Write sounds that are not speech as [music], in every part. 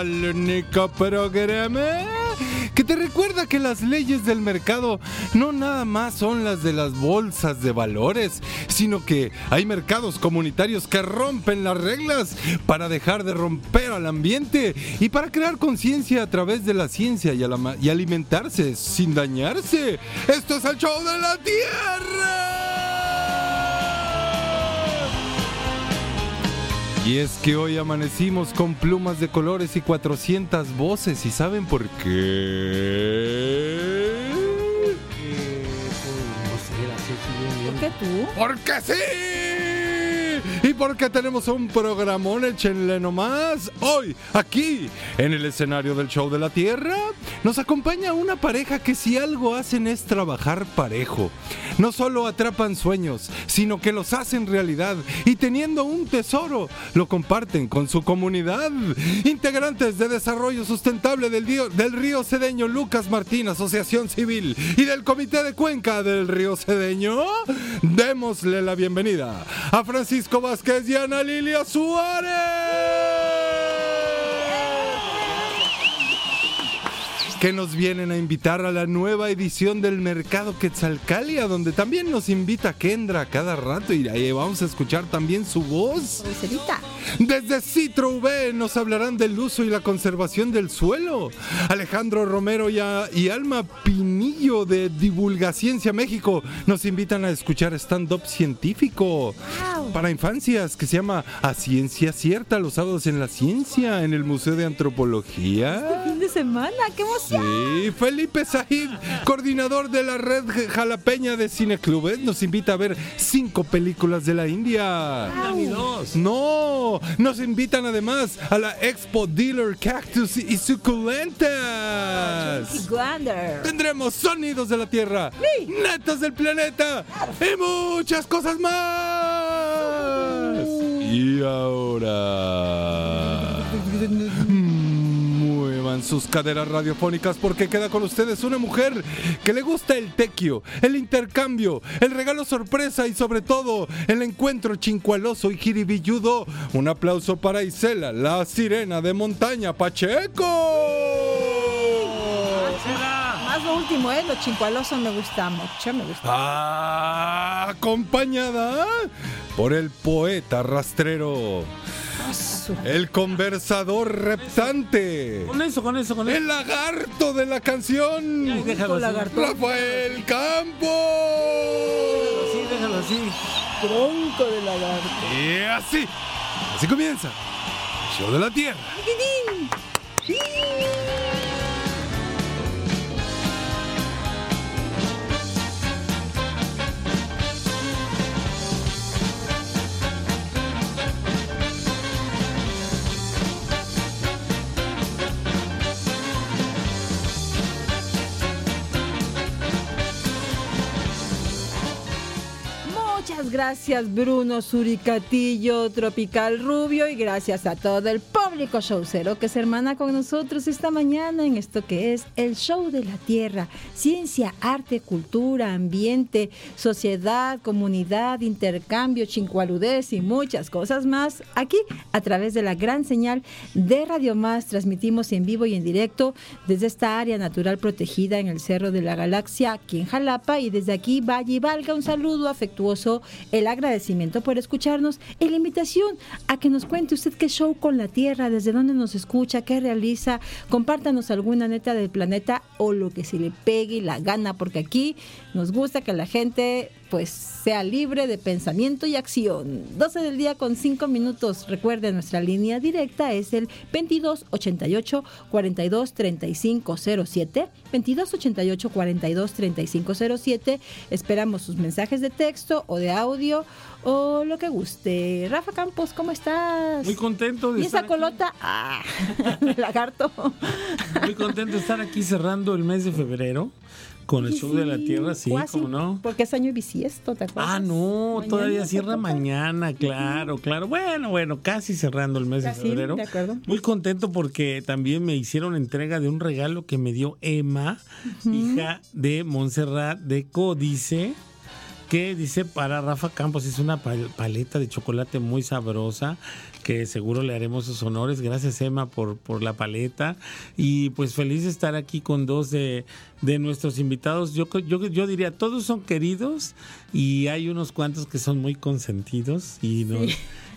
al único programa que te recuerda que las leyes del mercado no nada más son las de las bolsas de valores, sino que hay mercados comunitarios que rompen las reglas para dejar de romper al ambiente y para crear conciencia a través de la ciencia y, y alimentarse sin dañarse. Esto es el show de la Tierra. Y es que hoy amanecimos con plumas de colores y 400 voces. ¿Y saben por qué? ¿Por qué tú? ¡Porque sí! Y porque tenemos un programón, échenle nomás. Hoy, aquí, en el escenario del Show de la Tierra, nos acompaña una pareja que si algo hacen es trabajar parejo. No solo atrapan sueños, sino que los hacen realidad y teniendo un tesoro, lo comparten con su comunidad. Integrantes de Desarrollo Sustentable del, del Río Cedeño, Lucas Martín, Asociación Civil, y del Comité de Cuenca del Río Cedeño, démosle la bienvenida a Francisco Vázquez y Lilia Suárez. Que nos vienen a invitar a la nueva edición del Mercado Quetzalcalia, donde también nos invita Kendra cada rato y ahí vamos a escuchar también su voz. Desde Citro V nos hablarán del uso y la conservación del suelo. Alejandro Romero y, Alma Pinillo de Divulgaciencia México nos invitan a escuchar stand-up científico para infancias que se llama A Ciencia Cierta, los sábados en la ciencia, en el Museo de Antropología. Este fin de semana, qué emoción. Sí, Felipe Sahid, coordinador de la red jalapeña de cineclubes, nos invita a ver cinco películas de la India. No, nos invitan además a la Expo Dealer Cactus y Suculentas. Tendremos sonidos de la Tierra, netas del planeta y muchas cosas más. Y ahora [laughs] sus caderas radiofónicas porque queda con ustedes una mujer que le gusta el tequio, el intercambio, el regalo sorpresa y sobre todo el encuentro chincualoso y jiribilludo. Un aplauso para Isela, la sirena de montaña Pacheco. Más lo último, ¿eh? Lo chincualoso me gusta mucho, me gusta. Ah, acompañada por el poeta rastrero. El conversador reptante. Con eso, con eso, con eso. El lagarto de la canción. Rafael Campo. Sí, déjalo así. Tronco de lagarto. Y así. Así comienza. Show de la Tierra. Gracias Bruno Suricatillo, Tropical Rubio y gracias a todo el público showcero que se hermana con nosotros esta mañana en esto que es el show de la tierra, ciencia, arte, cultura, ambiente, sociedad, comunidad, intercambio, chincualudez y muchas cosas más. Aquí a través de la gran señal de Radio Más transmitimos en vivo y en directo desde esta área natural protegida en el Cerro de la Galaxia aquí en Jalapa y desde aquí vaya y valga un saludo afectuoso el agradecimiento por escucharnos y la invitación a que nos cuente usted qué show con la Tierra, desde dónde nos escucha, qué realiza, compártanos alguna neta del planeta o lo que se le pegue la gana, porque aquí nos gusta que la gente pues sea libre de pensamiento y acción. 12 del día con 5 minutos. Recuerde, nuestra línea directa es el 2288 42 35 07. 2288 42 35 07. Esperamos sus mensajes de texto o de audio o lo que guste. Rafa Campos, ¿cómo estás? Muy contento de ¿Y esa colota? Ah, [laughs] lagarto. Muy contento de estar aquí cerrando el mes de febrero. Con el show de la Tierra, sí, ¿cómo no? Porque es año bisiesto, ¿te acuerdas? Ah, no, todavía cierra mañana, claro, claro. Bueno, bueno, casi cerrando el mes de febrero. De acuerdo. Muy contento porque también me hicieron entrega de un regalo que me dio Emma, hija de Montserrat de Códice que dice para Rafa Campos, es una paleta de chocolate muy sabrosa que seguro le haremos sus honores. Gracias Emma por, por la paleta y pues feliz de estar aquí con dos de, nuestros invitados. Yo, yo, yo diría, todos son queridos y hay unos cuantos que son muy consentidos y nos,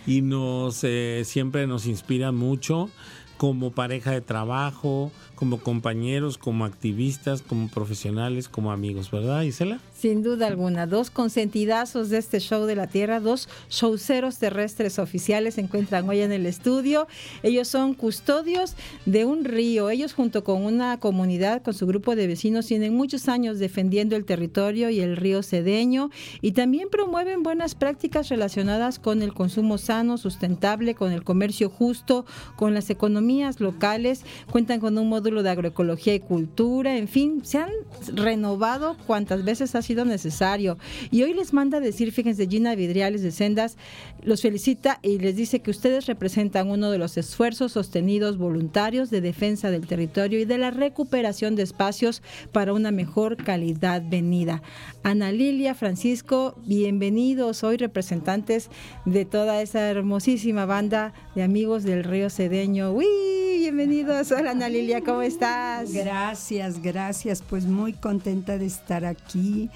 y nos eh, siempre nos inspiran mucho como pareja de trabajo, como compañeros, como activistas, como profesionales, como amigos, ¿verdad, Isela? Sin duda alguna, dos consentidazos de este show de la Tierra, dos showceros terrestres oficiales se encuentran hoy en el estudio. Ellos son custodios de un río. Ellos junto con una comunidad, con su grupo de vecinos, tienen muchos años defendiendo el territorio y el río Cedeño y también promueven buenas prácticas relacionadas con el consumo sano, sustentable, con el comercio justo, con las economías locales. Cuentan con un módulo de agroecología y cultura. En fin, se han renovado cuantas veces ha sido necesario. Y hoy les manda decir, fíjense, Gina Vidriales de Sendas los felicita y les dice que ustedes representan uno de los esfuerzos sostenidos voluntarios de defensa del territorio y de la recuperación de espacios para una mejor calidad venida. Ana Lilia, Francisco, bienvenidos hoy representantes de toda esa hermosísima banda de amigos del río Cedeño. ¡Uy! Bienvenidos. Hola Ana Lilia, ¿cómo estás? Gracias, gracias. Pues muy contenta de estar aquí.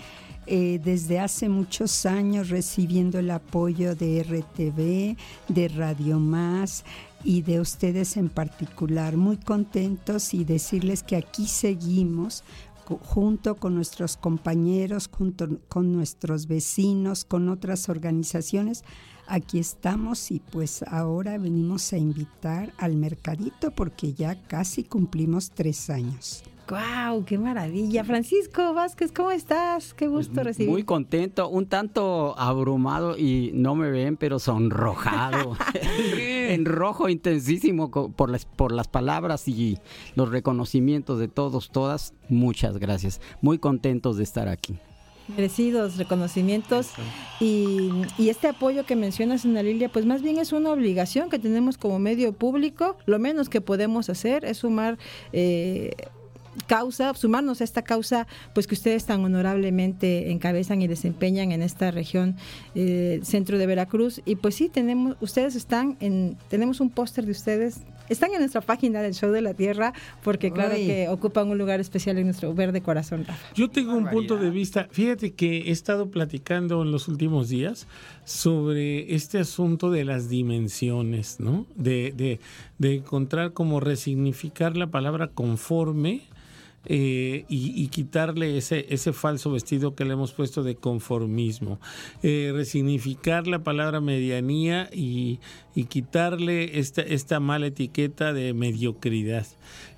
Eh, desde hace muchos años recibiendo el apoyo de RTV, de Radio Más y de ustedes en particular. Muy contentos y decirles que aquí seguimos junto con nuestros compañeros, junto con nuestros vecinos, con otras organizaciones. Aquí estamos y pues ahora venimos a invitar al mercadito porque ya casi cumplimos tres años. ¡Wow! ¡Qué maravilla! Francisco Vázquez, ¿cómo estás? Qué pues gusto recibir. Muy contento, un tanto abrumado y no me ven, pero sonrojado. [laughs] [laughs] en rojo intensísimo por las, por las palabras y los reconocimientos de todos, todas. Muchas gracias. Muy contentos de estar aquí merecidos reconocimientos y, y, este apoyo que mencionas en la Lilia, pues más bien es una obligación que tenemos como medio público. Lo menos que podemos hacer es sumar eh, causa, sumarnos a esta causa, pues que ustedes tan honorablemente encabezan y desempeñan en esta región eh, centro de Veracruz. Y pues sí, tenemos, ustedes están en, tenemos un póster de ustedes, están en nuestra página del Show de la Tierra, porque claro que ocupan un lugar especial en nuestro verde corazón, Yo tengo un punto de vista, fíjate que he estado platicando en los últimos días sobre este asunto de las dimensiones, ¿no? De, de, de encontrar cómo resignificar la palabra conforme eh, y, quitarle ese, ese falso vestido que le hemos puesto de conformismo, eh, resignificar la palabra medianía y, quitarle esta, esta mala etiqueta de mediocridad,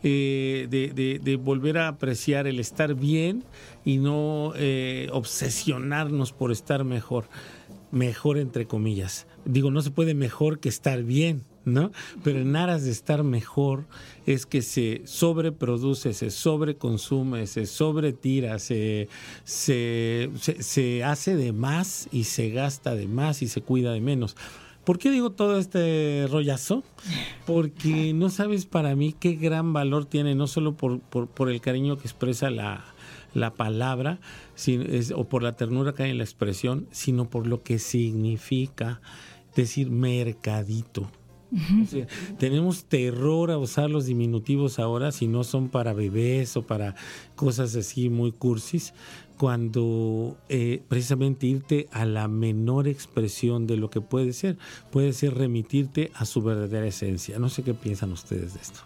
eh, de, de, volver a apreciar el estar bien y no obsesionarnos por estar mejor, mejor entre comillas. Digo, no se puede mejor que estar bien Pero en aras de estar mejor es que se sobreproduce, se sobreconsume, se sobretira, se, se, se, hace de más y se gasta de más y se cuida de menos. ¿Por qué digo todo este rollazo? Porque no sabes para mí qué gran valor tiene, no solo por, por, el cariño que expresa la, la palabra o por la ternura que hay en la expresión, sino por lo que significa decir mercadito tenemos terror a usar los diminutivos ahora si no son para bebés o para cosas así muy cursis, cuando eh, precisamente irte a la menor expresión de lo que puede ser, puede ser remitirte a su verdadera esencia. No sé qué piensan ustedes de esto.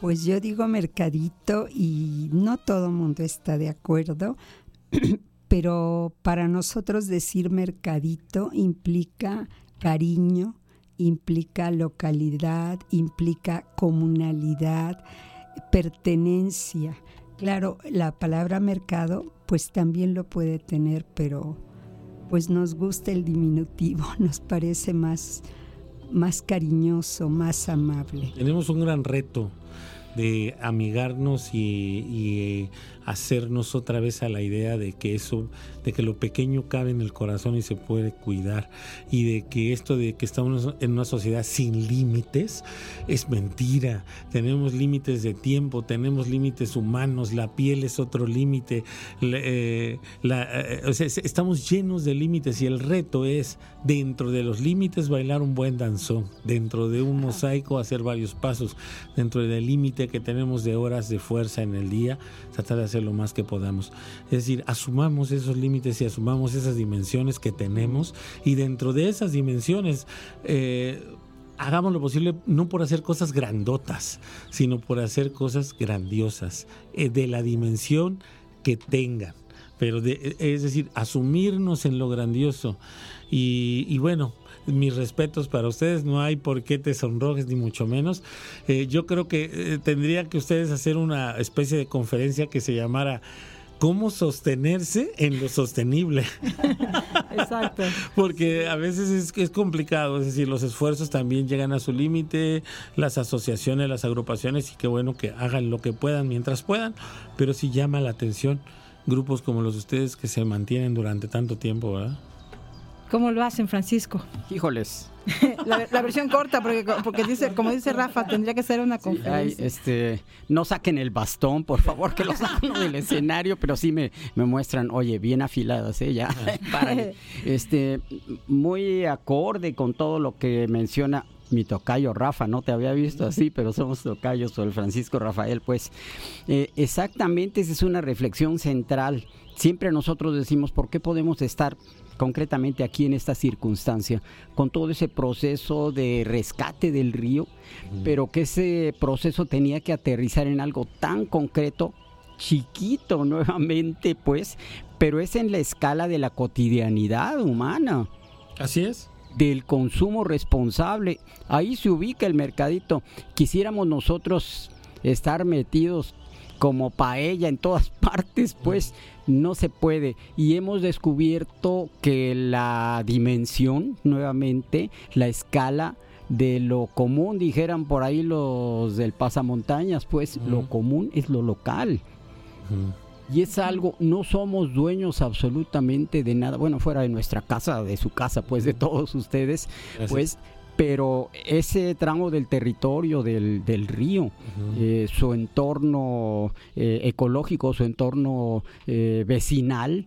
Pues yo digo mercadito y no todo mundo está de acuerdo, [clears throat] pero para nosotros decir mercadito implica cariño, implica localidad, implica comunalidad, pertenencia. Claro, la palabra mercado pues también lo puede tener, pero pues nos gusta el diminutivo, [laughs] nos parece más, más cariñoso, más amable. Tenemos un gran reto de amigarnos y, hacernos otra vez a la idea de que eso, de que lo pequeño cabe en el corazón y se puede cuidar y de que esto de que estamos en una sociedad sin límites es mentira. Tenemos límites de tiempo, tenemos límites humanos, la piel es otro límite, eh, eh, estamos llenos de límites y el reto es dentro de los límites bailar un buen danzón, dentro de un mosaico hacer varios pasos, dentro del límite que tenemos de horas de fuerza en el día, tratar de hacer lo más que podamos. Es decir, asumamos esos límites y asumamos esas dimensiones que tenemos y dentro de esas dimensiones eh, hagamos lo posible no por hacer cosas grandotas, sino por hacer cosas grandiosas, eh, de la dimensión que tengan. Pero es decir, asumirnos en lo grandioso. y bueno, mis respetos para ustedes, no hay por qué te sonrojes ni mucho menos. Eh, yo creo que eh, tendría que ustedes hacer una especie de conferencia que se llamara cómo sostenerse en lo sostenible. [laughs] Exacto. Porque a veces es, es, complicado, es decir, los esfuerzos también llegan a su límite, las asociaciones, las agrupaciones, y qué bueno que hagan lo que puedan mientras puedan, pero sí llama la atención grupos como los de ustedes que se mantienen durante tanto tiempo, ¿verdad? ¿Cómo lo hacen, Francisco? Híjoles. [laughs] la, versión corta, porque, porque dice, como dice Rafa, tendría que ser una conferencia. este, no saquen el bastón, por favor, que lo saquen del escenario, pero sí me, me muestran, oye, bien afiladas, ¿eh? Ya, [laughs] Este, muy acorde con todo lo que menciona mi tocayo Rafa, no te había visto así, pero somos tocayos o el Francisco Rafael, pues eh, exactamente esa es una reflexión central. Siempre nosotros decimos, ¿por qué podemos estar concretamente aquí en esta circunstancia, con todo ese proceso de rescate del río, pero que ese proceso tenía que aterrizar en algo tan concreto, chiquito [laughs] nuevamente, pues, pero es en la escala de la cotidianidad humana. Así es del consumo responsable. Ahí se ubica el mercadito. Quisiéramos nosotros estar metidos como paella en todas [laughs] partes, pues no se puede. Y hemos descubierto que la dimensión, nuevamente, la escala de lo común, dijeran por ahí los del pasamontañas, pues lo común es lo local. Y es algo, no somos dueños absolutamente de nada, bueno, fuera de nuestra casa, de su casa, pues de todos ustedes, pues pero ese tramo del territorio del, río, eh, su entorno eh, ecológico, su entorno eh, vecinal,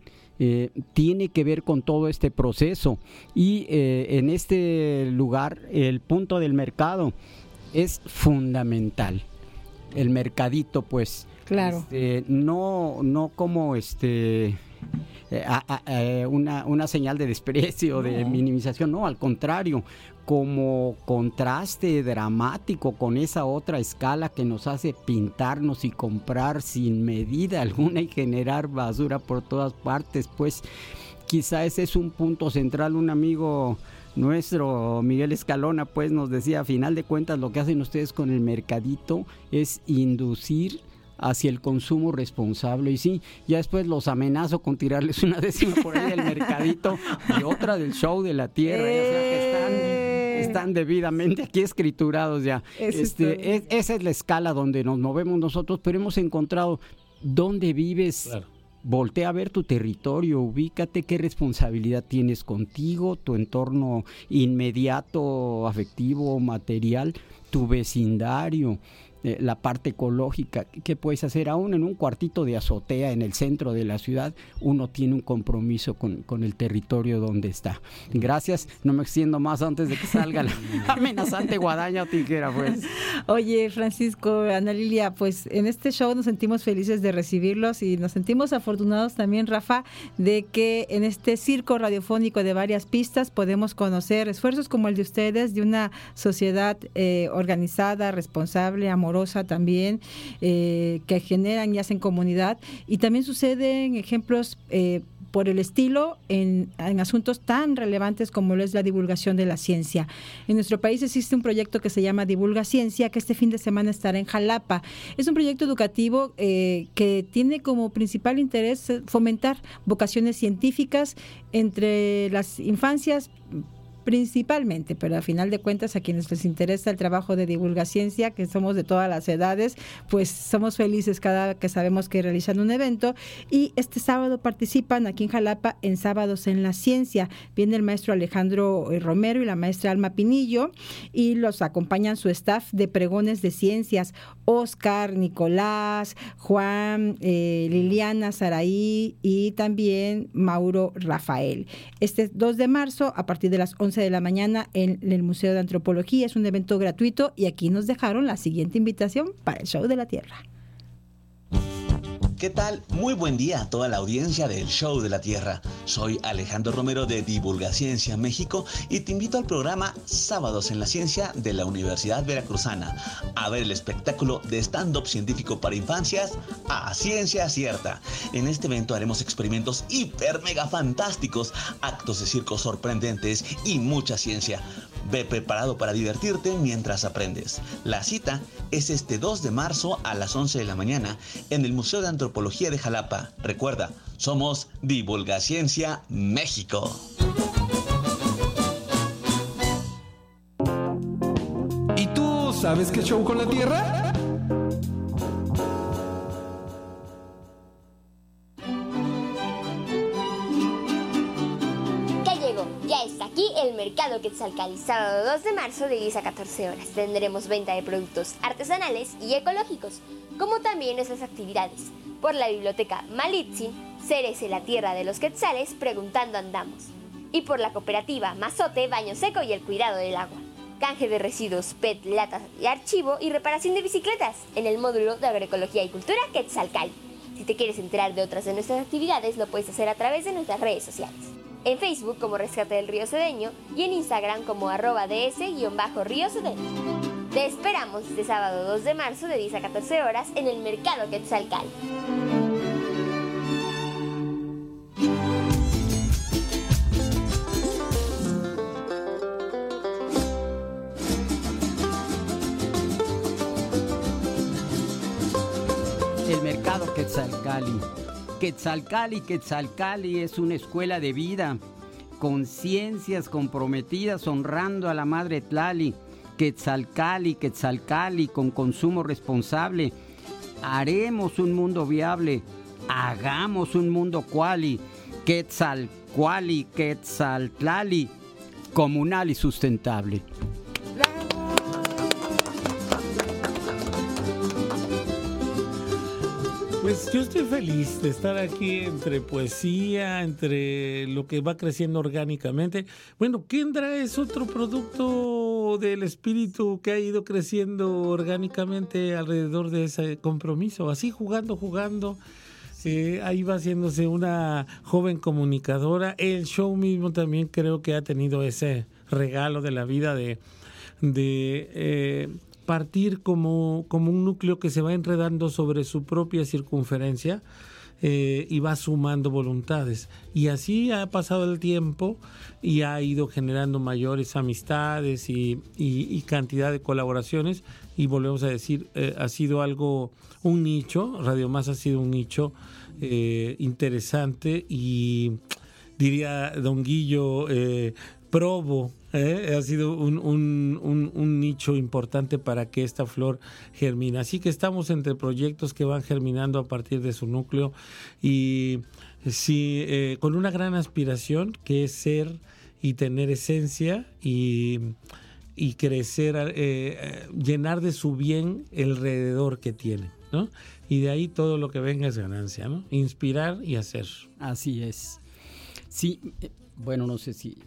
tiene que ver con todo este proceso. Y en este lugar, el punto del mercado es fundamental. El mercadito, pues. Claro. Este, no, no como este eh, una, una, señal de desprecio, de minimización, no, al contrario, como contraste dramático con esa otra escala que nos hace pintarnos y comprar sin medida alguna y generar basura por todas partes, pues quizá ese es un punto central, un amigo nuestro Miguel Escalona pues nos decía a final de cuentas lo que hacen ustedes con el mercadito es inducir hacia el consumo responsable. Y sí, ya después los amenazo con tirarles una décima por ahí del mercadito y otra del show de la tierra. Eh. están, debidamente aquí escriturados ya. [laughs] Este, esa es la escala donde nos movemos nosotros, pero hemos encontrado dónde vives. Voltea a ver tu territorio, ubícate qué responsabilidad tienes contigo, tu entorno inmediato, afectivo, material, tu vecindario. Eh, la parte ecológica. ¿Qué puedes hacer? Aún en un cuartito de azotea en el centro de la ciudad, uno tiene un compromiso con, el territorio donde está. Gracias, no me extiendo más antes de que salga la [laughs] amenazante guadaña o tijera, pues. Oye, Francisco, Ana Lilia, pues en este show nos sentimos felices de recibirlos y nos sentimos afortunados también, Rafa, de que en este circo radiofónico de varias pistas podemos conocer esfuerzos como el de ustedes, de una sociedad eh, organizada, responsable, amorosa también, eh, que generan y hacen comunidad. Y también suceden ejemplos eh, por el estilo en, asuntos tan relevantes como lo es la divulgación de la ciencia. En nuestro país existe un proyecto que se llama Divulga Ciencia, que este fin de semana estará en Jalapa. Es un proyecto educativo eh, que tiene como principal interés fomentar vocaciones científicas entre las infancias principalmente, pero a final de cuentas a quienes les interesa el trabajo de divulgaciencia, que somos de todas las edades, pues somos felices cada que sabemos que realizan un evento y este sábado participan aquí en Jalapa en Sábados en la Ciencia. Viene el maestro Alejandro eh, Romero y la maestra Alma Pinillo y los acompañan su staff de pregones de ciencias, Oscar, Nicolás, Juan, eh, Liliana, Saraí y también Mauro Rafael. Este 2 de marzo a partir de las 11 de la mañana en el Museo de Antropología es un evento gratuito y aquí nos dejaron la siguiente invitación para el Show de la Tierra. ¿Qué tal? Muy buen día a toda la audiencia del Show de la Tierra. Soy Alejandro Romero de Divulgaciencia México y te invito al programa Sábados en la Ciencia de la Universidad Veracruzana a ver el espectáculo de stand-up científico para infancias a ciencia cierta. En este evento haremos experimentos hiper mega fantásticos, actos de circo sorprendentes y mucha ciencia. Ve preparado para divertirte mientras aprendes. La cita es este 2 de marzo a las 11 de la mañana en el Museo de Antropología de Jalapa. Recuerda, somos Divulgaciencia México. ¿Y tú sabes qué show con la Tierra? El Mercado Quetzalcali, sábado 2 de marzo de 10 a 14 horas. Tendremos venta de productos artesanales y ecológicos, como también nuestras actividades. Por la biblioteca Malitzin, Cerece la Tierra de los Quetzales, Preguntando Andamos. Y por la cooperativa Mazote, Baño Seco y el Cuidado del Agua. Canje de residuos, PET, latas y archivo y reparación de bicicletas en el módulo de Agroecología y Cultura Quetzalcali. Si te quieres enterar de otras de nuestras actividades, lo puedes hacer a través de nuestras redes sociales en Facebook como Rescate del Río Cedeño y en Instagram como arroba ds-río Cedeño. Te esperamos este sábado 2 de marzo de 10 a 14 horas en el Mercado Quetzalcal. El Mercado Quetzalcali Quetzalcali, Quetzalcali es una escuela de vida, conciencias comprometidas honrando a la Madre Tlali. Quetzalcali, Quetzalcali, con consumo responsable. Haremos un mundo viable, hagamos un mundo cuali. Quetzalcuali, Quetzaltlali, comunal y sustentable. Pues yo estoy feliz de estar aquí entre poesía, entre lo que va creciendo orgánicamente. Bueno, Kendra es otro producto del espíritu que ha ido creciendo orgánicamente alrededor de ese compromiso. Así jugando, jugando. Eh, ahí va haciéndose una joven comunicadora. El show mismo también creo que ha tenido ese regalo de la vida de, de eh, partir como, como un núcleo que se va enredando sobre su propia circunferencia eh, y va sumando voluntades. Y así ha pasado el tiempo y ha ido generando mayores amistades y, cantidad de colaboraciones. Y volvemos a decir, eh, ha sido algo, un nicho, Radio Más ha sido un nicho eh, interesante y diría Don Guillo, probo ¿eh? ha sido un, nicho importante para que esta flor germine. Así que estamos entre proyectos que van germinando a partir de su núcleo y sí, eh, con una gran aspiración que es ser y tener esencia y, crecer, eh, llenar de su bien el alrededor que tiene. ¿no? Y de ahí todo lo que venga es ganancia, ¿no? Inspirar y hacer. Así es. Sí, bueno, no sé si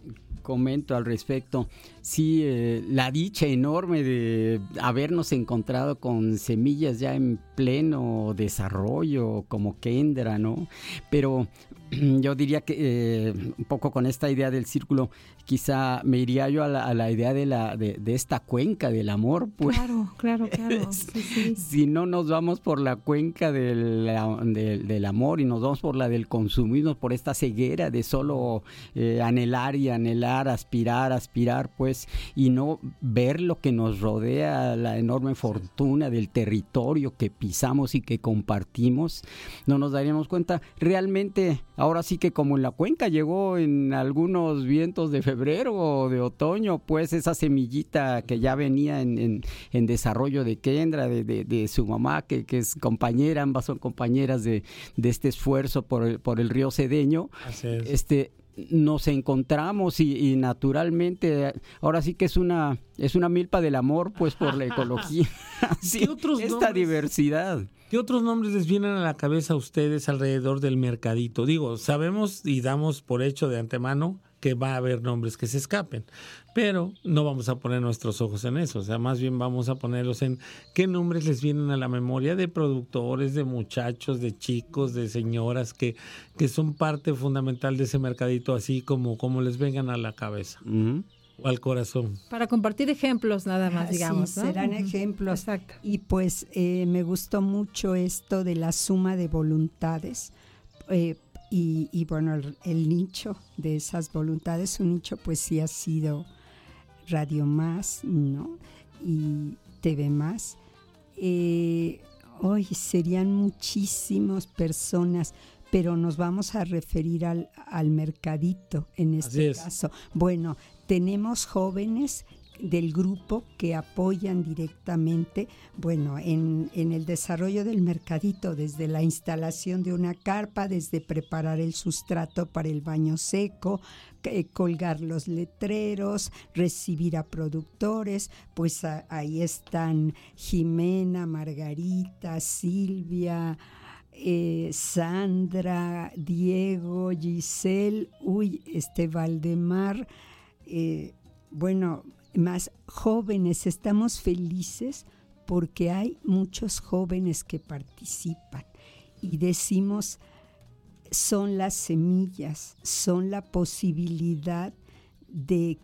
comento al respecto. Sí, eh, la dicha enorme de habernos encontrado con semillas ya en pleno desarrollo, como Kendra, ¿no? Pero [clears throat] yo diría que eh, un poco con esta idea del círculo, quizá me iría yo a la, idea de, la, de, esta cuenca del amor. Pues. Claro, claro, claro. [laughs] Si no nos vamos por la cuenca del, del, amor y nos vamos por la del consumismo, por esta ceguera de solo eh, anhelar y anhelar, aspirar, aspirar, pues, y no ver lo que nos rodea, la enorme fortuna del territorio que pisamos y que compartimos, no nos daríamos cuenta realmente ahora sí que como en la cuenca llegó en algunos vientos de febrero o de otoño, pues esa semillita que ya venía en, en, desarrollo de Kendra, de, de, su mamá, que, que, es compañera, ambas son compañeras de, de este esfuerzo por el, por el río Cedeño. Este, nos encontramos y, naturalmente ahora sí que es una es una milpa del amor pues por la ecología. [laughs] Sí, esta diversidad. ¿Qué otros nombres les vienen a la cabeza a ustedes alrededor del mercadito? Digo, sabemos y damos por hecho de antemano que va a haber nombres que se escapen, pero no vamos a poner nuestros ojos en eso, o sea, más bien vamos a ponerlos en qué nombres les vienen a la memoria de productores, de muchachos, de chicos, de señoras que, que son parte fundamental de ese mercadito, así como, como les vengan a la cabeza al corazón. Para compartir ejemplos nada más, digamos. Sí, serán ejemplos. Exacto. Y pues eh, me gustó mucho esto de la suma de voluntades. Eh, y, bueno, el, nicho de esas voluntades, un nicho pues sí ha sido Radio Más, ¿no? Y TV Más. Eh, hoy serían muchísimas personas, pero nos vamos a referir al, al mercadito en este caso. Bueno, tenemos jóvenes del grupo que apoyan directamente, bueno, en, el desarrollo del mercadito, desde la instalación de una carpa, desde preparar el sustrato para el baño seco, colgar los letreros, recibir a productores, pues ahí están Jimena, Margarita, Silvia, eh, Sandra, Diego, Giselle, uy, este Valdemar, eh, bueno, más jóvenes, estamos felices porque hay muchos jóvenes que participan y decimos, son las semillas, son la posibilidad de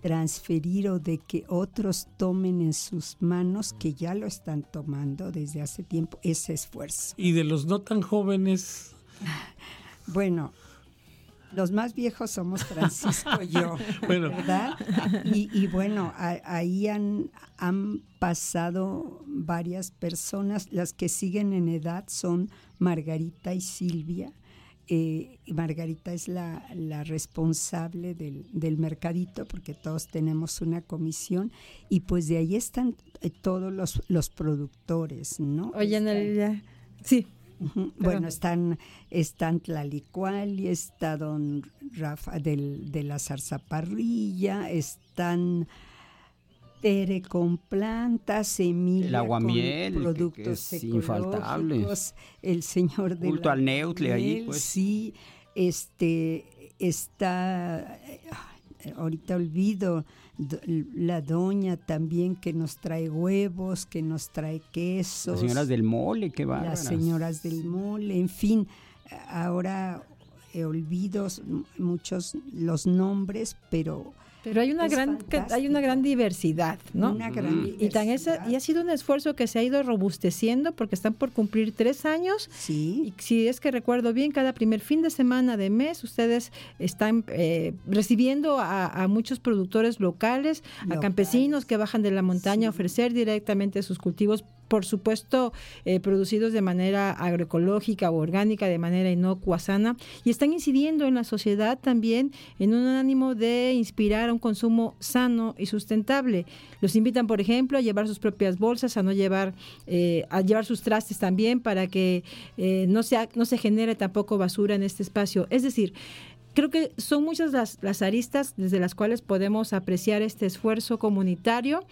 transferir o de que otros tomen en sus manos, que ya lo están tomando desde hace tiempo, ese esfuerzo. ¿Y de los no tan jóvenes? Bueno, los más viejos somos Francisco y yo, [laughs] ¿verdad? Y, bueno, ahí han, han pasado varias personas, las que siguen en edad son Margarita y Silvia. Eh, Margarita es la, responsable del, del, mercadito porque todos tenemos una comisión y pues de ahí están eh, todos los, los productores, ¿no? Oye, sí, bueno, están, están Tlalicuali, está don Rafa del, de la zarzaparrilla, están Tere con plantas, Emilia el aguamiel, con productos que, es infaltable. el señor de Culto al neutle ahí, pues. Sí, este, está, ahorita olvido, la doña también que nos trae huevos, que nos trae quesos. Las señoras del mole, qué va. Las señoras del mole, en fin, ahora olvido muchos los nombres, pero pero hay una gran hay una gran diversidad, ¿no? Una gran Y, tan y ha sido un esfuerzo que se ha ido robusteciendo porque están por cumplir tres años. Sí. Y si es que recuerdo bien, cada primer fin de semana de mes ustedes están eh, recibiendo a, muchos productores locales, a campesinos que bajan de la montaña a ofrecer directamente sus cultivos por supuesto, eh, producidos de manera agroecológica o orgánica, de manera inocua, sana, y están incidiendo en la sociedad también en un ánimo de inspirar a un consumo sano y sustentable. Los invitan, por ejemplo, a llevar sus propias bolsas, a no llevar, eh, a llevar sus trastes también para que eh, no, sea, no se genere tampoco basura en este espacio. Es decir, creo que son muchas las, las, aristas desde las cuales podemos apreciar este esfuerzo comunitario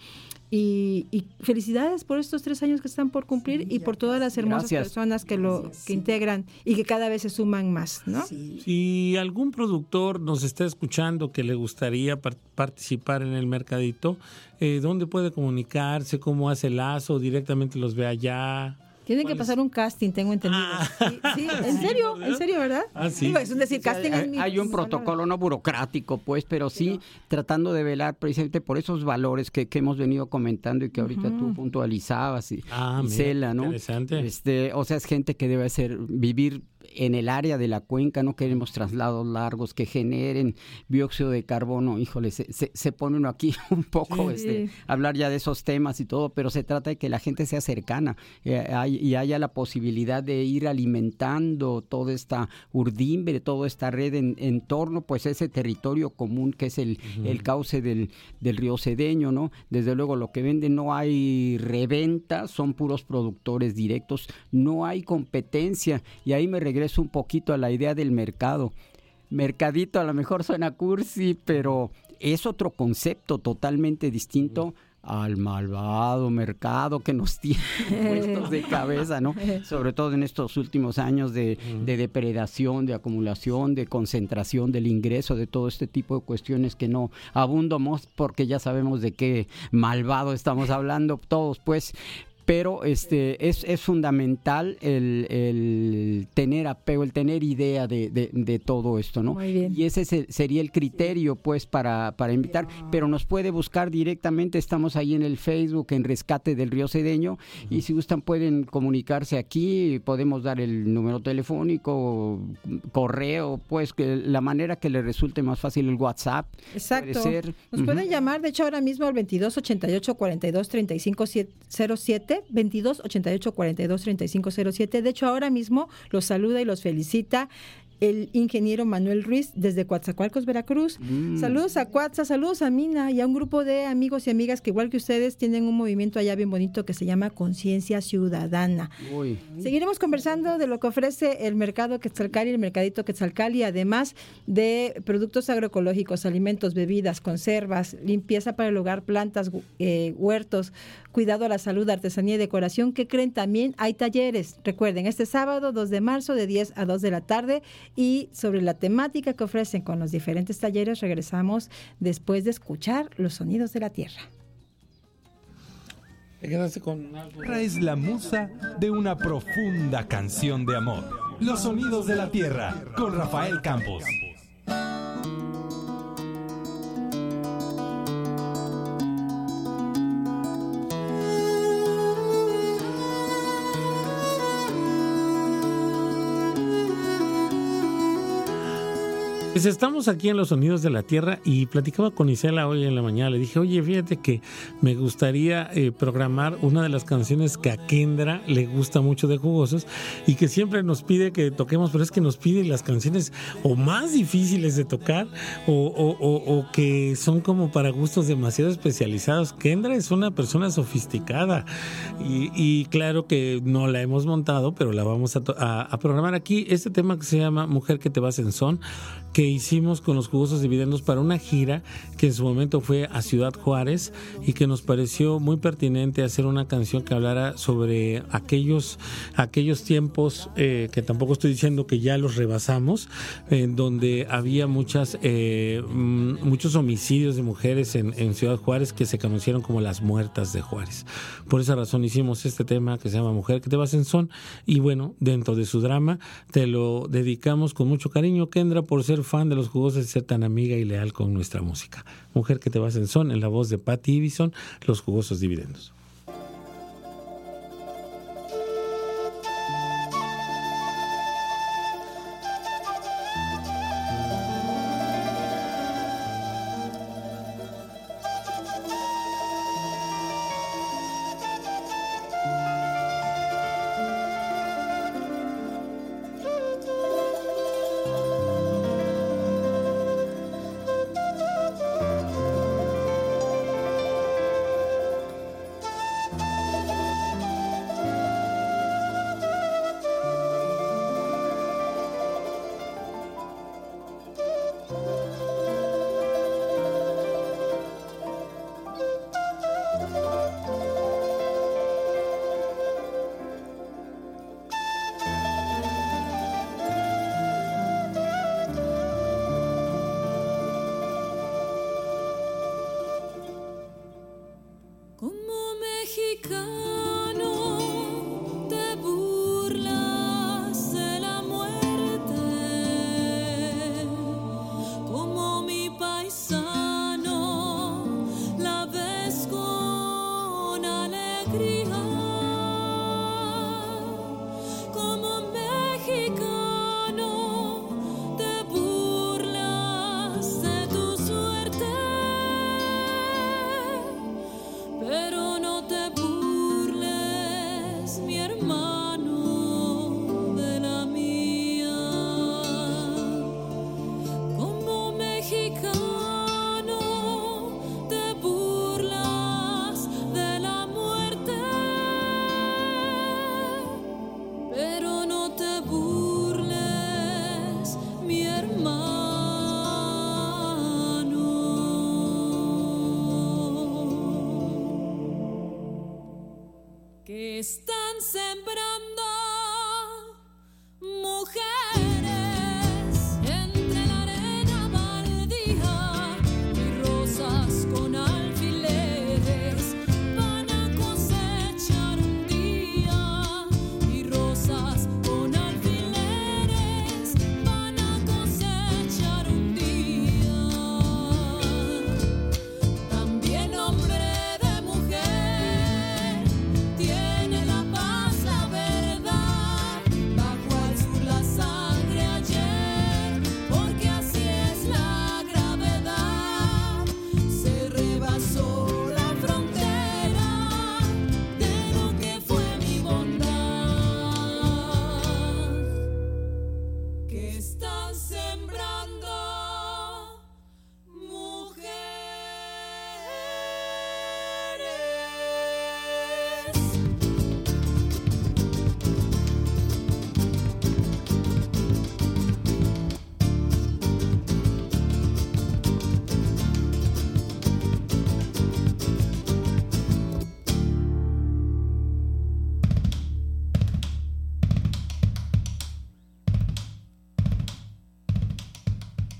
y, felicidades por estos tres años que están por cumplir y por todas las hermosas personas que lo que integran y que cada vez se suman más, ¿no? Si algún productor nos está escuchando que le gustaría participar en el mercadito, eh, ¿dónde puede comunicarse? ¿Cómo hace el lazo? ¿Directamente los ve allá? Tienen que pasar un casting, tengo entendido. Ah. Sí, en [laughs] serio, en serio, ¿verdad? Ah, sí. es decir, casting hay, hay un protocolo no burocrático, pues, pero sí tratando de velar precisamente por esos valores que, hemos venido comentando y que ahorita tú puntualizabas y, ah, ¿no? Interesante. Este, o sea, es gente que debe ser vivir en el área de la cuenca, no queremos traslados largos que generen dióxido de carbono. Híjole, se, se, pone uno aquí [laughs] un poco este, hablar ya de esos temas y todo, pero se trata de que la gente sea cercana eh, y haya la posibilidad de ir alimentando toda esta urdimbre, toda esta red en, torno pues ese territorio común que es el, el cauce del, del río Cedeño, ¿no? Desde luego lo que venden no hay reventa, son puros productores directos, no hay competencia y ahí me regreso un poquito a la idea del mercado. Mercadito a lo mejor suena cursi, pero es otro concepto totalmente distinto al malvado mercado que nos [laughs] tiene puestos de cabeza, ¿no? [laughs] Sobre todo en estos últimos años de, de, depredación, de acumulación, de concentración del ingreso, de todo este tipo de cuestiones que no abundamos porque ya sabemos de qué malvado estamos hablando todos, pues, pero este es, es fundamental el, el, tener apego, el tener idea de, de, todo esto, ¿no? Muy bien. Y ese sería el criterio, pues, para, para invitar, pero nos puede buscar directamente, estamos ahí en el Facebook, en Rescate del Río Cedeño, y si gustan pueden comunicarse aquí, podemos dar el número telefónico, correo, pues, que la manera que le resulte más fácil el WhatsApp. Exacto. Nos pueden llamar, de hecho, ahora mismo al 22 88 42 35 07 22 88 42 35 07. De hecho, ahora mismo los saluda y los felicita el ingeniero Manuel Ruiz desde Coatzacoalcos, Veracruz. Mm. Saludos a Coatza, saludos a Mina y a un grupo de amigos y amigas que igual que ustedes tienen un movimiento allá bien bonito que se llama Conciencia Ciudadana. Seguiremos conversando de lo que ofrece el mercado Quetzalcali, el mercadito Quetzalcali, además de productos agroecológicos, alimentos, bebidas, conservas, limpieza para el hogar, plantas, eh, huertos, cuidado a la salud, artesanía y decoración. que creen? También hay talleres. Recuerden, este sábado 2 de marzo de 10 a 2 de la tarde y sobre la temática que ofrecen con los diferentes talleres regresamos después de escuchar los sonidos de la tierra. Es la musa de una profunda canción de amor. Los sonidos de la tierra con Rafael Campos. Pues estamos aquí en los sonidos de la tierra y platicaba con Isela hoy en la mañana. Le dije, oye, fíjate que me gustaría eh, programar una de las canciones que a Kendra le gusta mucho de Jugosos y que siempre nos pide que toquemos, pero es que nos pide las canciones o más difíciles de tocar o, que son como para gustos demasiado especializados. Kendra es una persona sofisticada y, claro que no la hemos montado, pero la vamos a, a programar aquí. Este tema que se llama Mujer que te vas en son que hicimos con los jugosos dividendos para una gira que en su momento fue a Ciudad Juárez y que nos pareció muy pertinente hacer una canción que hablara sobre aquellos, aquellos tiempos eh, que tampoco estoy diciendo que ya los rebasamos, en donde había muchas, eh, mm, muchos homicidios de mujeres en, en Ciudad Juárez que se conocieron como las muertas de Juárez. Por esa razón hicimos este tema que se llama Mujer que te vas en son y bueno, dentro de su drama te lo dedicamos con mucho cariño, Kendra, por ser fan de los jugosos y ser tan amiga y leal con nuestra música. Mujer que te vas en son, en la voz de Patty Ibison, Los Jugosos Dividendos.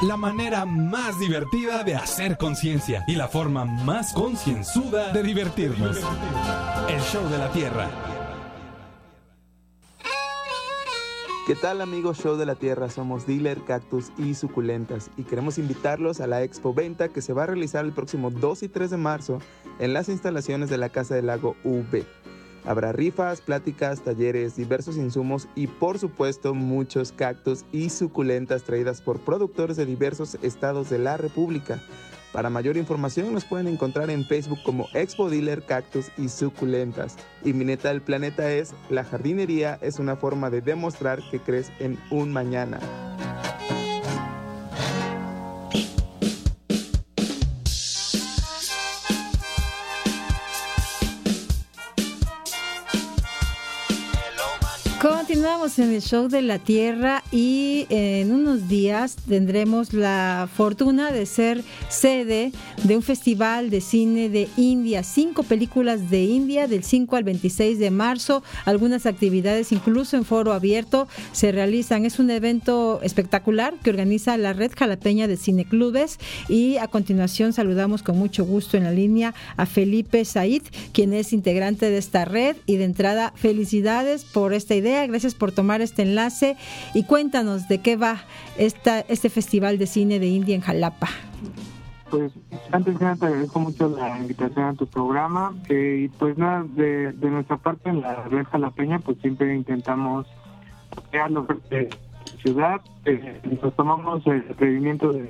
La manera más divertida de hacer conciencia y la forma más concienzuda de divertirnos. El show de la Tierra. ¿Qué tal amigos Show de la Tierra? Somos Dealer, Cactus y Suculentas y queremos invitarlos a la Expo Venta que se va a realizar el próximo 2 y 3 de marzo en las instalaciones de la Casa del Lago UV. Habrá rifas, pláticas, talleres, diversos insumos y por supuesto muchos cactus y suculentas traídas por productores de diversos estados de la República. Para mayor información nos pueden encontrar en Facebook como Expo Dealer Cactus y Suculentas. Y mi neta del planeta es, la jardinería es una forma de demostrar que crees en un mañana. En el show de la Tierra y en unos días tendremos la fortuna de ser sede de un festival de cine de India, cinco películas de India del 5 al 26 de marzo, algunas actividades incluso en foro abierto se realizan. Es un evento espectacular que organiza la Red Jalapeña de Cineclubes y a continuación saludamos con mucho gusto en la línea a Felipe Said, quien es integrante de esta red. Y de entrada felicidades por esta idea. Gracias por tomar este enlace y cuéntanos de qué va esta, este Festival de Cine de India en Jalapa. Pues antes que nada te agradezco mucho la invitación a tu programa eh, y pues nada, de, nuestra parte en la red jalapeña pues siempre intentamos crear de ciudad, eh, nos tomamos el atrevimiento de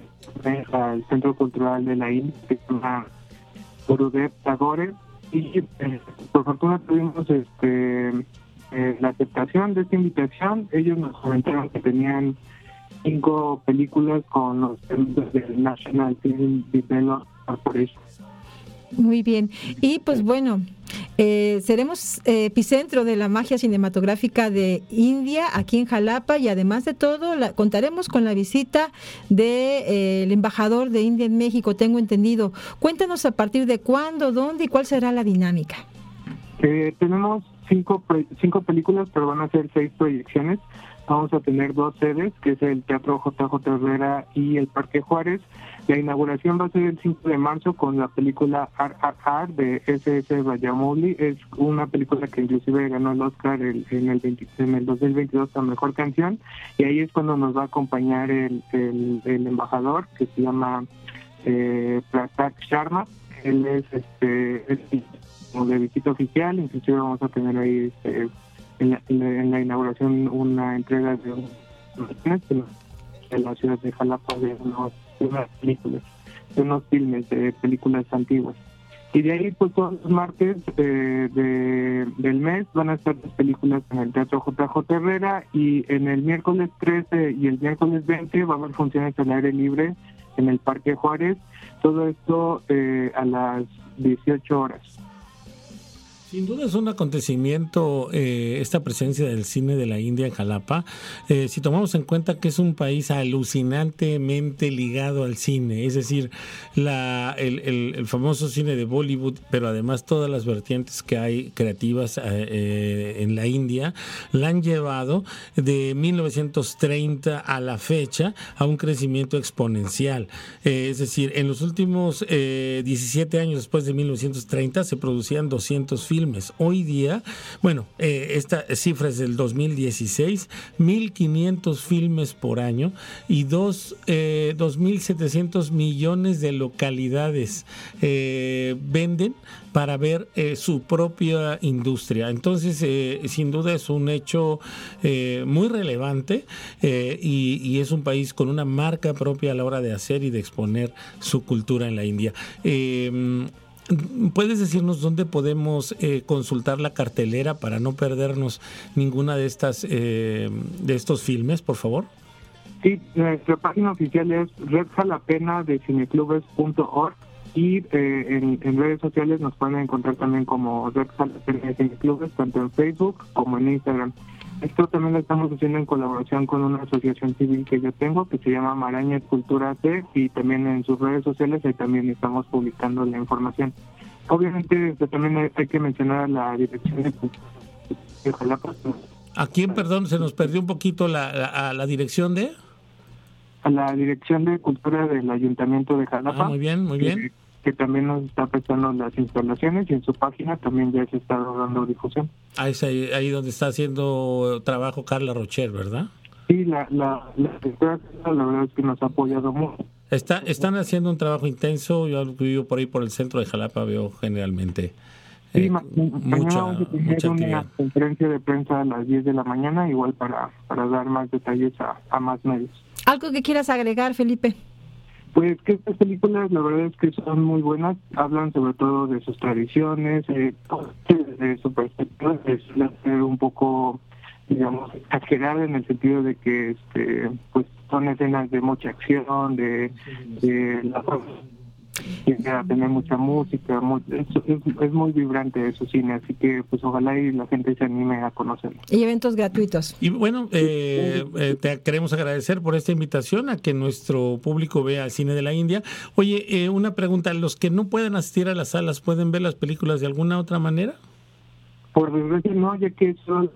al Centro Cultural de la India, que se llama Gurudev Tagore, y eh, por fortuna tuvimos este eh, la aceptación de esta invitación, ellos nos comentaron que tenían cinco películas con los premios del National Film Development Corporation. Muy bien. Y pues bueno, eh, seremos eh, epicentro de la magia cinematográfica de India aquí en Jalapa y además de todo contaremos con la visita del embajador de India en México, tengo entendido. Cuéntanos a partir de cuándo, dónde y cuál será la dinámica. tenemos cinco, cinco películas, pero van a ser seis proyecciones. Vamos a tener dos sedes, que es el Teatro JJ Herrera y el Parque Juárez. La inauguración va a ser el 5 de marzo con la película RRR de SS Rajamouli. Es una película que inclusive ganó el Oscar en, el en el 2022 a Mejor Canción. Y ahí es cuando nos va a acompañar el, el, embajador, que se llama eh, Pratak Sharma. Él es este de visita oficial, inclusive vamos a tener ahí este, en, la, inauguración una entrega de, en la ciudad de Jalapa de, unas películas, de unos filmes de películas antiguas. Y de ahí, pues todos los martes eh, de, del mes van a estar las películas en el Teatro JJ Herrera y en el miércoles 13 y el miércoles 20 va a haber funciones al aire libre en el Parque Juárez. Todo esto eh, a las 18 horas. Sin duda es un acontecimiento eh, esta presencia del cine de la India en Jalapa, eh, si tomamos en cuenta que es un país alucinantemente ligado al cine, es decir, la, el, famoso cine de Bollywood, pero además todas las vertientes que hay creativas eh, en la India la han llevado de 1930 a la fecha a un crecimiento exponencial. Es decir, en los últimos 17 años después de 1930 se producían 200 filmes. Hoy día, bueno, esta cifra es del 2016, 1.500 filmes por año y dos, 2.700 millones de localidades venden para ver eh, su propia industria. Entonces, eh, sin duda es un hecho eh, muy relevante y, es un país con una marca propia a la hora de hacer y de exponer su cultura en la India. ¿Puedes decirnos dónde podemos consultar la cartelera para no perdernos ninguna de estas de estos filmes, por favor? Sí, nuestra página oficial es redjalapena de cineclubes.org y eh, en, redes sociales nos pueden encontrar también como Red Clubes, tanto en Facebook como en Instagram. Esto también lo estamos haciendo en colaboración con una asociación civil que yo tengo que se llama Maraña Cultura C y también en sus redes sociales ahí también estamos publicando la información. Obviamente este, también hay, que mencionar la dirección de, de Jalapa. ¿A quién, perdón, se nos perdió un poquito la, la dirección de? a la Dirección de Cultura del Ayuntamiento de Jalapa. Ah, muy bien, muy bien. Que, también nos está prestando las instalaciones y en su página también ya se está dando difusión. Ah, es ahí, donde está haciendo trabajo Carla Rocher, ¿verdad? Sí, la, la, la, la verdad es que nos ha apoyado mucho. Está, están haciendo un trabajo intenso, yo vivo por ahí por el centro de Jalapa, veo generalmente. Sí, eh, mucha, vamos a tener una conferencia de prensa a las 10 de la mañana, igual para, para dar más detalles a, a más medios. ¿Algo que quieras agregar, Felipe? Pues que estas películas la verdad es que son muy buenas, hablan sobre todo de sus tradiciones, eh, de su perspectiva, es un poco, digamos, exagerada en el sentido de que este pues son escenas de mucha acción, de, de la a tener mucha música, es, muy vibrante su cine, así que pues ojalá y la gente se anime a conocerlo. Y eventos gratuitos. Y bueno, eh, eh, te queremos agradecer por esta invitación a que nuestro público vea el cine de la India. Oye, eh, una pregunta, ¿los que no pueden asistir a las salas pueden ver las películas de alguna otra manera? Por desgracia no, ya que son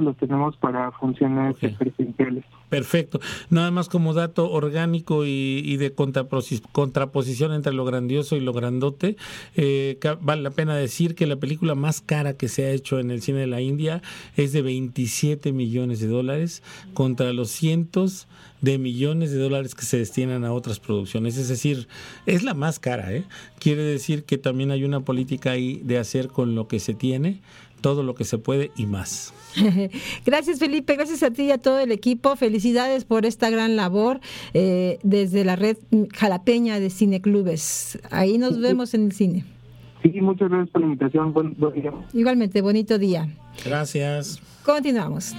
lo tenemos para funciones presenciales. Perfecto. Nada más como dato orgánico y, de contraposición entre lo grandioso y lo grandote, eh, vale la pena decir que la película más cara que se ha hecho en el cine de la India es de 27 millones de dólares contra los cientos de millones de dólares que se destinan a otras producciones. Es decir, es la más cara. ¿eh? Quiere decir que también hay una política ahí de hacer con lo que se tiene todo lo que se puede y más. [laughs] gracias Felipe, gracias a ti y a todo el equipo. Felicidades por esta gran labor eh, desde la red jalapeña de cineclubes. Ahí nos vemos en el cine. Sí, muchas gracias por la invitación. Buen, día. Igualmente, bonito día. Gracias. Continuamos.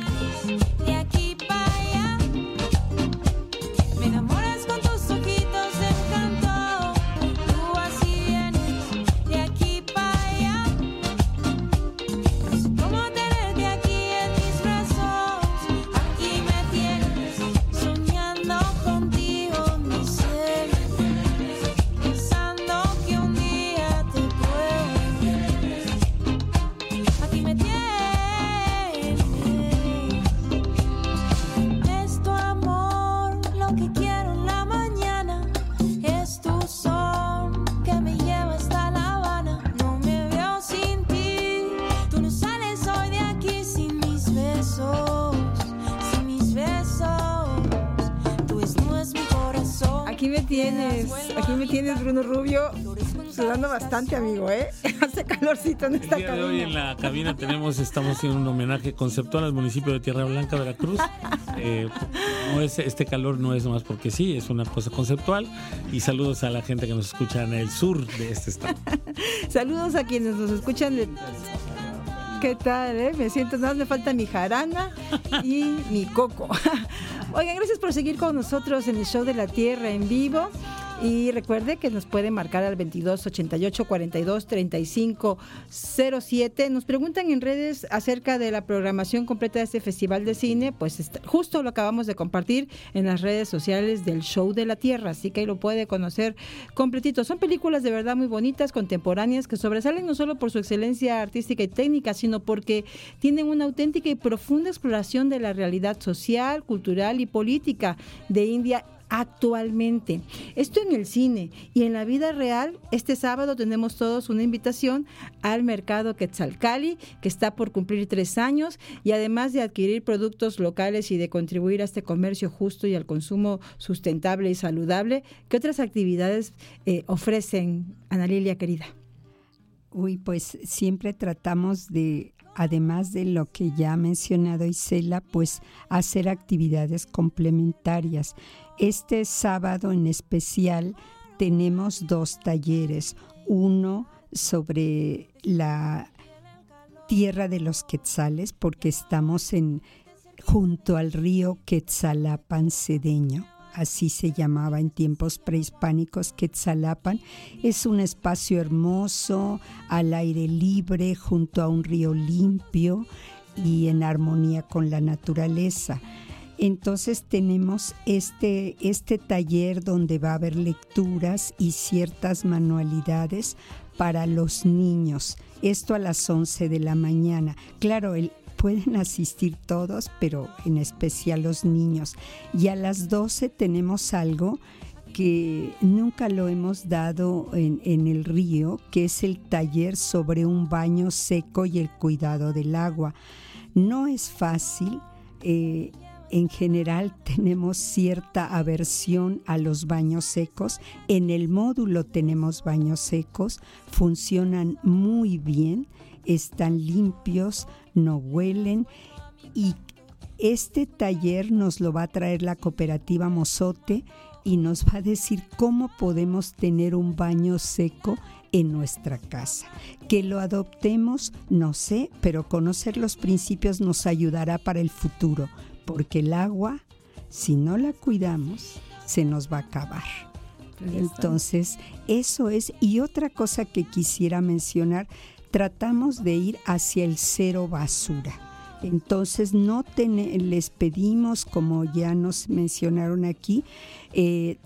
Bruno Rubio, sudando bastante, amigo, ¿eh? [laughs] Hace calorcito en esta cabina. hoy en la cabina tenemos, estamos haciendo un homenaje conceptual al municipio de Tierra Blanca, Veracruz. [laughs] Eh, no es, este calor no es nomás porque sí, es una cosa conceptual. Y saludos a la gente que nos escucha en el sur de este estado. [laughs] saludos a quienes nos escuchan de ¿Qué tal? Eh? Me siento, nada, me falta mi jarana y mi coco. Oigan, gracias por seguir con nosotros en el show de la Tierra en vivo. Y recuerde que nos puede marcar al 22 88 42 35 07. Nos preguntan en redes acerca de la programación completa de este festival de cine. Pues justo lo acabamos de compartir en las redes sociales del Show de la Tierra, así que ahí lo puede conocer completito. Son películas de verdad muy bonitas, contemporáneas, que sobresalen no solo por su excelencia artística y técnica, sino porque tienen una auténtica y profunda exploración de la realidad social, cultural y política de India actualmente. Esto en el cine y en la vida real, este sábado tenemos todos una invitación al mercado Quetzalcali, que está por cumplir tres años, y además de adquirir productos locales y de contribuir a este comercio justo y al consumo sustentable y saludable, ¿qué otras actividades eh, ofrecen, Ana Lilia querida? Uy, pues siempre tratamos de además de lo que ya ha mencionado Isela, pues hacer actividades complementarias. Este sábado en especial tenemos dos talleres, uno sobre la tierra de los quetzales, porque estamos en junto al río Quetzalapan Cedeño así se llamaba en tiempos prehispánicos, Quetzalapan. Es un espacio hermoso, al aire libre, junto a un río limpio y en armonía con la naturaleza. Entonces tenemos este, este taller donde va a haber lecturas y ciertas manualidades para los niños. Esto a las 11 de la mañana. Claro, pueden asistir todos, pero en especial los niños. Y a las 12 tenemos algo que nunca lo hemos dado en, el río, que es el taller sobre un baño seco y el cuidado del agua. No es fácil. Eh, en general tenemos cierta aversión a los baños secos. En el módulo tenemos baños secos, funcionan muy bien están limpios, no huelen y este taller nos lo va a traer la cooperativa Mozote y nos va a decir cómo podemos tener un baño seco en nuestra casa. Que lo adoptemos, no sé, pero conocer los principios nos ayudará para el futuro, porque el agua, si no la cuidamos, se nos va a acabar. Entonces, eso es. Y otra cosa que quisiera mencionar, tratamos de ir hacia el cero basura. Entonces no les pedimos, como ya nos mencionaron aquí, eh,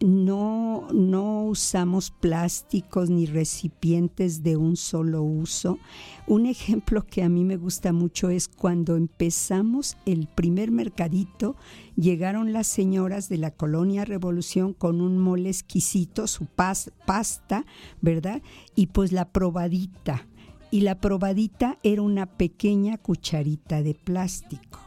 no, no usamos plásticos ni recipientes de un solo uso. Un ejemplo que a mí me gusta mucho es cuando empezamos el primer mercadito, llegaron las señoras de la colonia Revolución con un mole exquisito, su pasta, ¿verdad? Y pues la probadita. Y la probadita era una pequeña cucharita de plástico.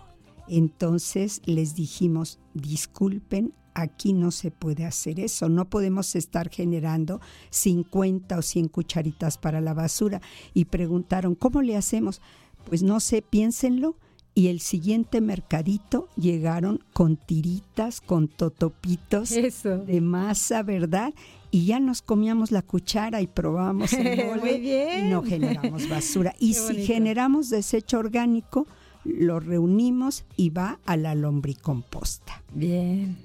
Entonces les dijimos, disculpen, aquí no se puede hacer eso, no podemos estar generando 50 o 100 cucharitas para la basura. Y preguntaron, ¿cómo le hacemos? Pues no sé, piénsenlo. Y el siguiente mercadito llegaron con tiritas, con totopitos de masa, ¿verdad? Y ya nos comíamos la cuchara y probábamos el [laughs] mole y no generamos basura. [laughs] Y si generamos desecho orgánico, lo reunimos y va a la lombricomposta. Bien.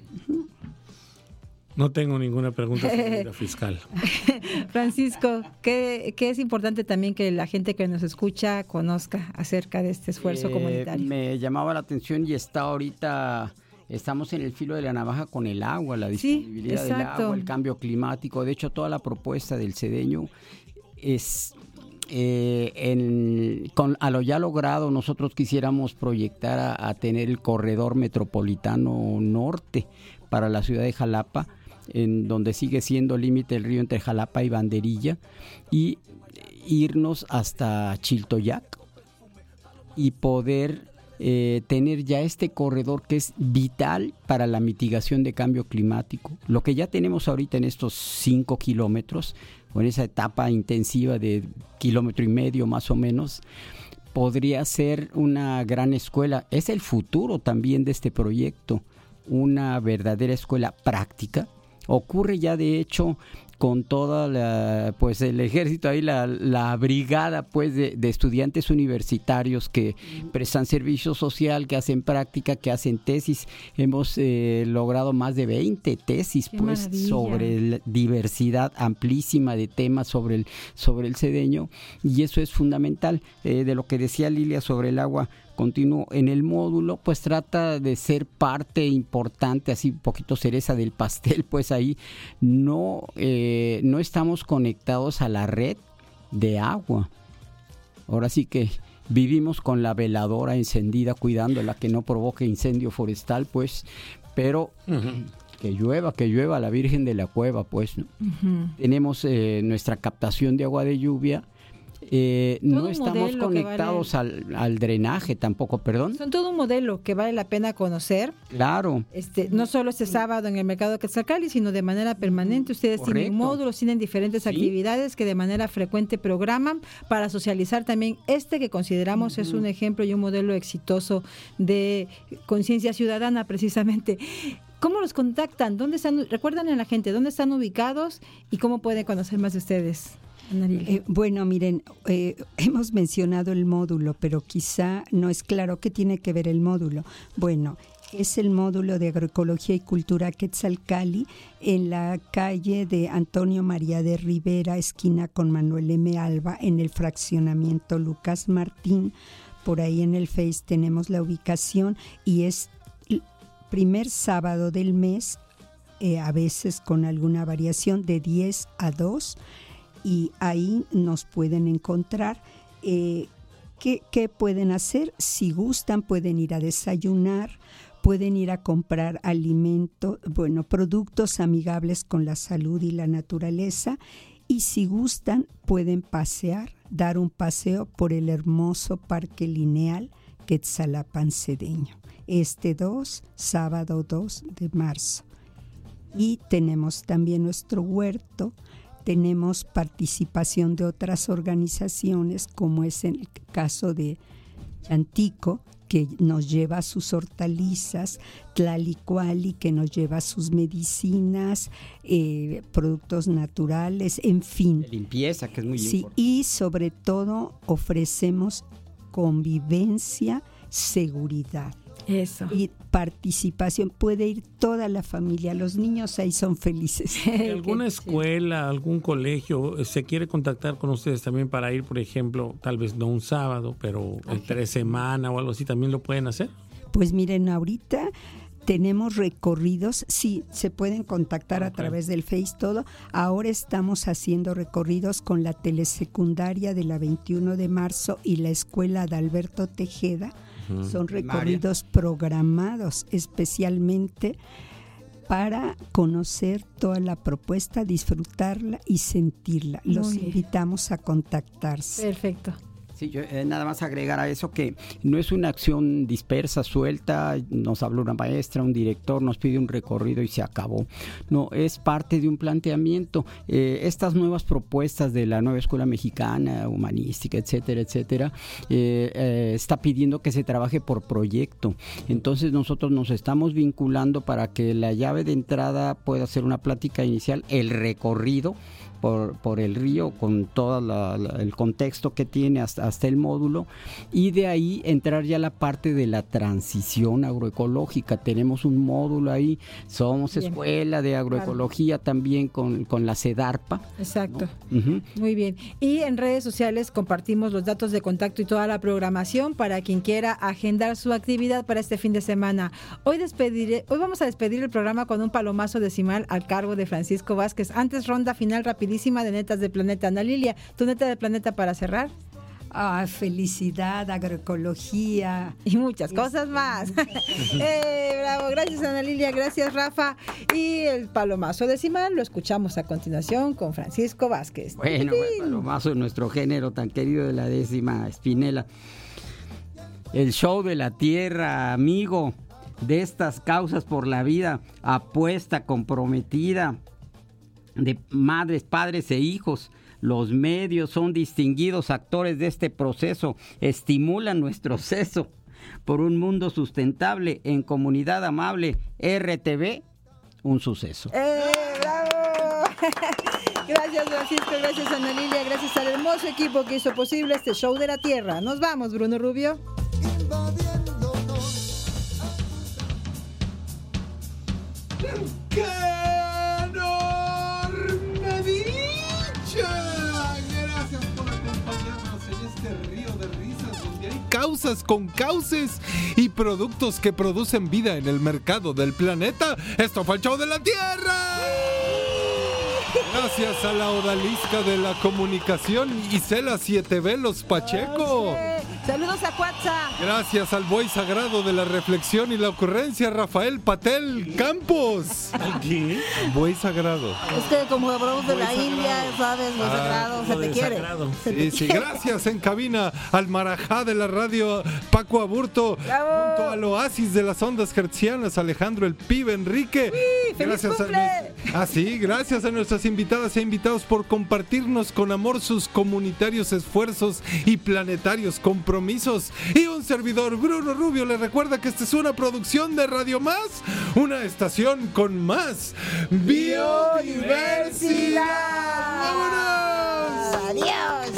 No tengo ninguna pregunta [laughs] sobre la fiscal. [laughs] Francisco, ¿qué, es importante también que la gente que nos escucha conozca acerca de este esfuerzo eh, comunitario? Me llamaba la atención y está ahorita, estamos en el filo de la navaja con el agua, la disponibilidad del agua, el cambio climático. De hecho, toda la propuesta del cedeño es eh, con, a lo ya logrado, nosotros quisiéramos proyectar a, tener el corredor metropolitano norte para la ciudad de Jalapa, en donde sigue siendo límite el río entre Jalapa y Banderilla, y irnos hasta Chiltoyac y poder eh, tener ya este corredor que es vital para la mitigación de cambio climático. Lo que ya tenemos ahorita en estos cinco kilómetros, o en esa etapa intensiva de kilómetro y medio más o menos, podría ser una gran escuela. Es el futuro también de este proyecto, una verdadera escuela práctica. Ocurre ya de hecho con toda la, pues el ejército ahí, la, la brigada pues de, de, estudiantes universitarios que prestan servicio social, que hacen práctica, que hacen tesis. Hemos eh, logrado más de 20 tesis Qué pues maravilla. sobre la diversidad amplísima de temas sobre el, sobre el cedeño y eso es fundamental. Eh, de lo que decía Lilia sobre el agua continuo en el módulo, pues trata de ser parte importante, así un poquito cereza del pastel, pues ahí no, eh, no estamos conectados a la red de agua. Ahora sí que vivimos con la veladora encendida, cuidándola que no provoque incendio forestal, pues, pero que llueva, que llueva la Virgen de la Cueva, pues. ¿no? Tenemos eh, nuestra captación de agua de lluvia. Eh, no estamos conectados al, al drenaje tampoco, perdón. Son todo un modelo que vale la pena conocer. Claro. Este, no solo este sábado en el mercado de Quetzalcali, sino de manera permanente. Ustedes tienen módulos, tienen diferentes Sí. actividades que de manera frecuente programan para socializar también este que consideramos es un ejemplo y un modelo exitoso de conciencia ciudadana precisamente. ¿Cómo los contactan? ¿Dónde están? Recuerdan a la gente dónde están ubicados y cómo pueden conocer más de ustedes. Eh, bueno, miren, eh, hemos mencionado el módulo, pero quizá no es claro qué tiene que ver el módulo. Bueno, es el módulo de agroecología y cultura Quetzalcali en la calle de Antonio María de Rivera, esquina con Manuel M. Alba, en el fraccionamiento Lucas Martín. Por ahí en el Face tenemos la ubicación y es el primer sábado del mes, eh, a veces con alguna variación de 10 a 2 y ahí nos pueden encontrar. Eh, ¿qué, qué pueden hacer? Si gustan, pueden ir a desayunar, pueden ir a comprar alimento, bueno, productos amigables con la salud y la naturaleza. Y si gustan, pueden pasear, dar un paseo por el hermoso parque lineal Quetzalapan Cedeño, este 2, sábado 2 de marzo. Y tenemos también nuestro huerto, tenemos participación de otras organizaciones, como es el caso de Chantico, que nos lleva sus hortalizas, Tlalicuali, que nos lleva sus medicinas, eh, productos naturales, en fin. De limpieza, que es muy Sí, importante. y sobre todo ofrecemos convivencia, seguridad Eso. y participación. Puede ir toda la familia, los niños ahí son felices. [laughs] ¿Alguna escuela, algún colegio eh, se quiere contactar con ustedes también para ir, por ejemplo, tal vez no un sábado, pero entre semana o algo así, también lo pueden hacer? Pues miren, ahorita tenemos recorridos, sí, se pueden contactar a través del Face todo. Ahora estamos haciendo recorridos con la telesecundaria de la 21 de marzo y la escuela de Alberto Tejeda. Son recorridos programados especialmente para conocer toda la propuesta, disfrutarla y sentirla. Los invitamos a contactarse. Perfecto. Sí, yo, eh, nada más agregar a eso que no es una acción dispersa, suelta, nos habló una maestra, un director, nos pide un recorrido y se acabó. No, es parte de un planteamiento. Eh, estas nuevas propuestas de la nueva escuela mexicana, humanística, etcétera, etcétera, eh, eh, está pidiendo que se trabaje por proyecto. Entonces nosotros nos estamos vinculando para que la llave de entrada pueda ser una plática inicial, el recorrido por, por el río con todo la- la- el contexto que tiene hasta, hasta el módulo y de ahí entrar ya la parte de la transición agroecológica. Tenemos un módulo ahí, somos Bien. escuela de agroecología también con, con la CEDARPA. Exacto. Muy bien. Y en redes sociales compartimos los datos de contacto y toda la programación para quien quiera agendar su actividad para este fin de semana. Hoy despediré, hoy vamos a despedir el programa con un palomazo decimal al cargo de Francisco Vázquez. Antes ronda final rapidísima de netas de planeta. Ana Lilia, tu neta de planeta para cerrar Ah, felicidad, agroecología. y muchas cosas más. [laughs] Eh, bravo, gracias Ana Lilia, gracias Rafa. Y el palomazo decimal lo escuchamos a continuación con Francisco Vázquez. Bueno, ¡Tin! palomazo de nuestro género tan querido de la décima espinela. El show de la tierra, amigo, de estas causas por la vida, apuesta comprometida de madres, padres e hijos. Los medios son distinguidos actores de este proceso, estimulan nuestro seso por un mundo sustentable en comunidad amable. RTV, un suceso. ¡Eh, bravo! [laughs] Gracias, Francisco. Gracias, Ana Lilia. Gracias al hermoso equipo que hizo posible este show de la Tierra. Nos vamos, Bruno Rubio. ¡Qué con cauces y productos que producen vida en el mercado del planeta. Esto fue el show de la Tierra. Gracias a la odalisca de la comunicación Isela Siete Velos Pacheco. Saludos a Cuatza. Gracias al buey sagrado de la reflexión y la ocurrencia, Rafael Patel Campos. ¿Qué? Buey sagrado. Es que como hablamos de la India, sabes, lo Ah, sagrado, se te quiere. sagrado. Se te Sí, sí, gracias en cabina al Marajá de la radio Paco Aburto, ¡Bravo! junto al oasis de las ondas hertzianas Alejandro el Pibe Enrique. ¡Feliz gracias cumple! a Ah, sí, gracias a nuestras invitadas e invitados por compartirnos con amor sus comunitarios esfuerzos y planetarios compromisos. Y un servidor, Bruno Rubio, le recuerda que esta es una producción de Radio Más, una estación con más biodiversidad. ¡Vámonos! ¡Adiós!